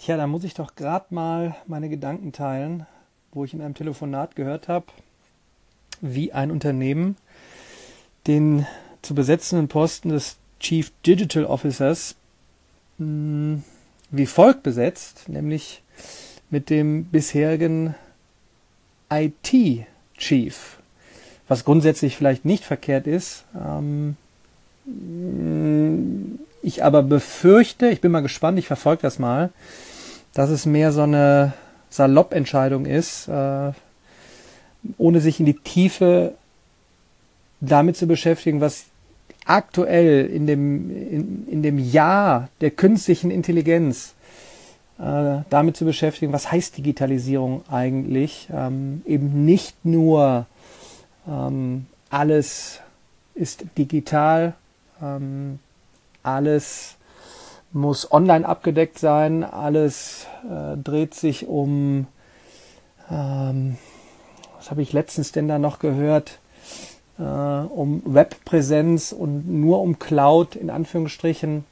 Tja, da muss ich doch gerade mal meine Gedanken teilen, wo ich in einem Telefonat gehört habe, wie ein Unternehmen den zu besetzenden Posten des Chief Digital Officers mh, hm, wie folgt besetzt, nämlich mit dem bisherigen IT-Chief, was grundsätzlich vielleicht nicht verkehrt ist. Ähm, ich aber befürchte, ich bin mal gespannt, ich verfolge das mal, dass es mehr so eine Salopp-Entscheidung ist, äh, ohne sich in die Tiefe damit zu beschäftigen, was aktuell in dem, in, in dem Jahr der künstlichen Intelligenz äh, damit zu beschäftigen, was heißt Digitalisierung eigentlich? Ähm, eben nicht nur ähm, alles ist digital, ähm, alles muss online abgedeckt sein, alles äh, dreht sich um, ähm, was habe ich letztens denn da noch gehört, äh, um Webpräsenz und nur um Cloud in Anführungsstrichen.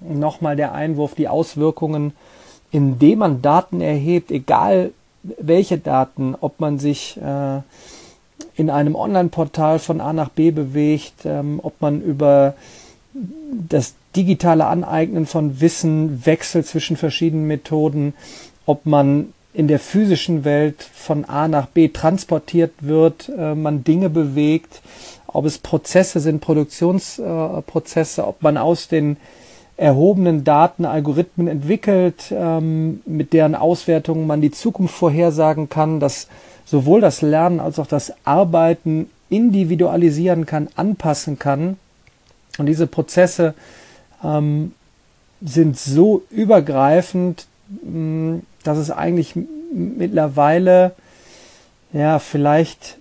Nochmal der Einwurf, die Auswirkungen, indem man Daten erhebt, egal welche Daten, ob man sich äh, in einem Online-Portal von A nach B bewegt, ähm, ob man über das digitale Aneignen von Wissen, Wechsel zwischen verschiedenen Methoden, ob man in der physischen Welt von A nach B transportiert wird, äh, man Dinge bewegt, ob es Prozesse sind, Produktionsprozesse, äh, ob man aus den erhobenen Daten Algorithmen entwickelt, ähm, mit deren Auswertungen man die Zukunft vorhersagen kann, dass sowohl das Lernen als auch das Arbeiten individualisieren kann, anpassen kann. Und diese Prozesse ähm, sind so übergreifend, mh, dass es eigentlich mittlerweile ja vielleicht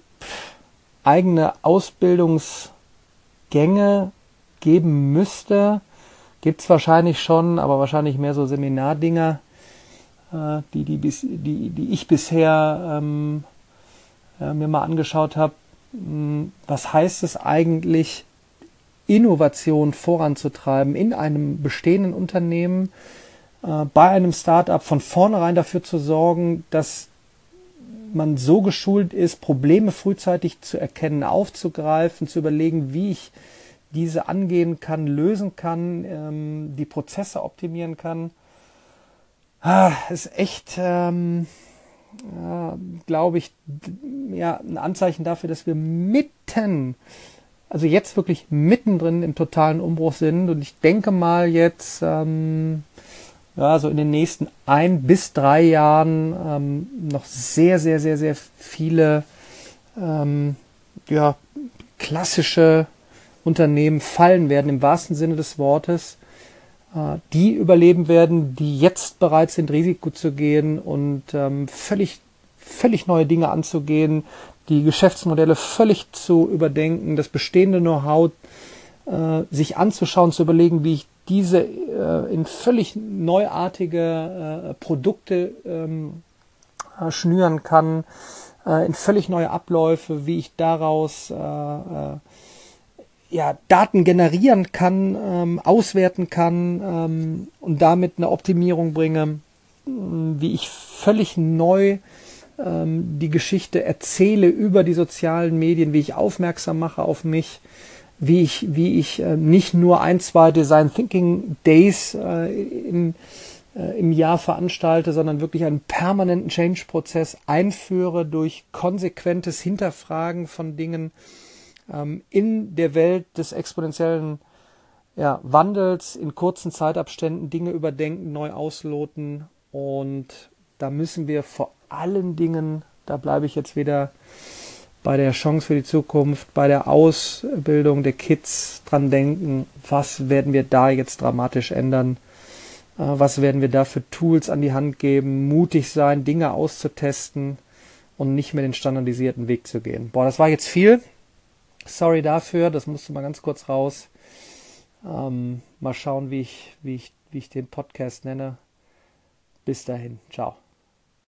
eigene Ausbildungsgänge geben müsste. Gibt es wahrscheinlich schon, aber wahrscheinlich mehr so Seminardinger, äh, die, die, bis, die, die ich bisher ähm, äh, mir mal angeschaut habe. Hm, was heißt es eigentlich, Innovation voranzutreiben in einem bestehenden Unternehmen, äh, bei einem Startup von vornherein dafür zu sorgen, dass man so geschult ist, Probleme frühzeitig zu erkennen, aufzugreifen, zu überlegen, wie ich diese angehen kann, lösen kann, ähm, die Prozesse optimieren kann. Ah, ist echt, ähm, ja, glaube ich, ja, ein Anzeichen dafür, dass wir mitten also jetzt wirklich mittendrin im totalen Umbruch sind. Und ich denke mal jetzt, ähm, ja, so in den nächsten ein bis drei Jahren ähm, noch sehr, sehr, sehr, sehr viele ähm, ja, klassische Unternehmen fallen werden, im wahrsten Sinne des Wortes, äh, die überleben werden, die jetzt bereit sind, Risiko zu gehen und ähm, völlig, völlig neue Dinge anzugehen, die Geschäftsmodelle völlig zu überdenken, das bestehende Know-how äh, sich anzuschauen, zu überlegen, wie ich diese äh, in völlig neuartige äh, Produkte ähm, äh, schnüren kann, äh, in völlig neue Abläufe, wie ich daraus äh, äh, ja, Daten generieren kann, ähm, auswerten kann ähm, und damit eine Optimierung bringe, wie ich völlig neu ähm, die Geschichte erzähle über die sozialen Medien, wie ich aufmerksam mache auf mich, wie ich, wie ich äh, nicht nur ein, zwei Design Thinking Days äh, in, äh, im Jahr veranstalte, sondern wirklich einen permanenten Change-Prozess einführe durch konsequentes Hinterfragen von Dingen ähm, in der Welt des exponentiellen ja, Wandels, in kurzen Zeitabständen Dinge überdenken, neu ausloten und da müssen wir vor allen Dingen, da bleibe ich jetzt wieder bei der Chance für die Zukunft, bei der Ausbildung der Kids dran denken, was werden wir da jetzt dramatisch ändern, äh, was werden wir da für Tools an die Hand geben, mutig sein, Dinge auszutesten und nicht mehr den standardisierten Weg zu gehen. Boah, das war jetzt viel. Sorry dafür, das musste mal ganz kurz raus. Ähm, mal schauen, wie ich, wie, ich, wie ich den Podcast nenne. Bis dahin, ciao.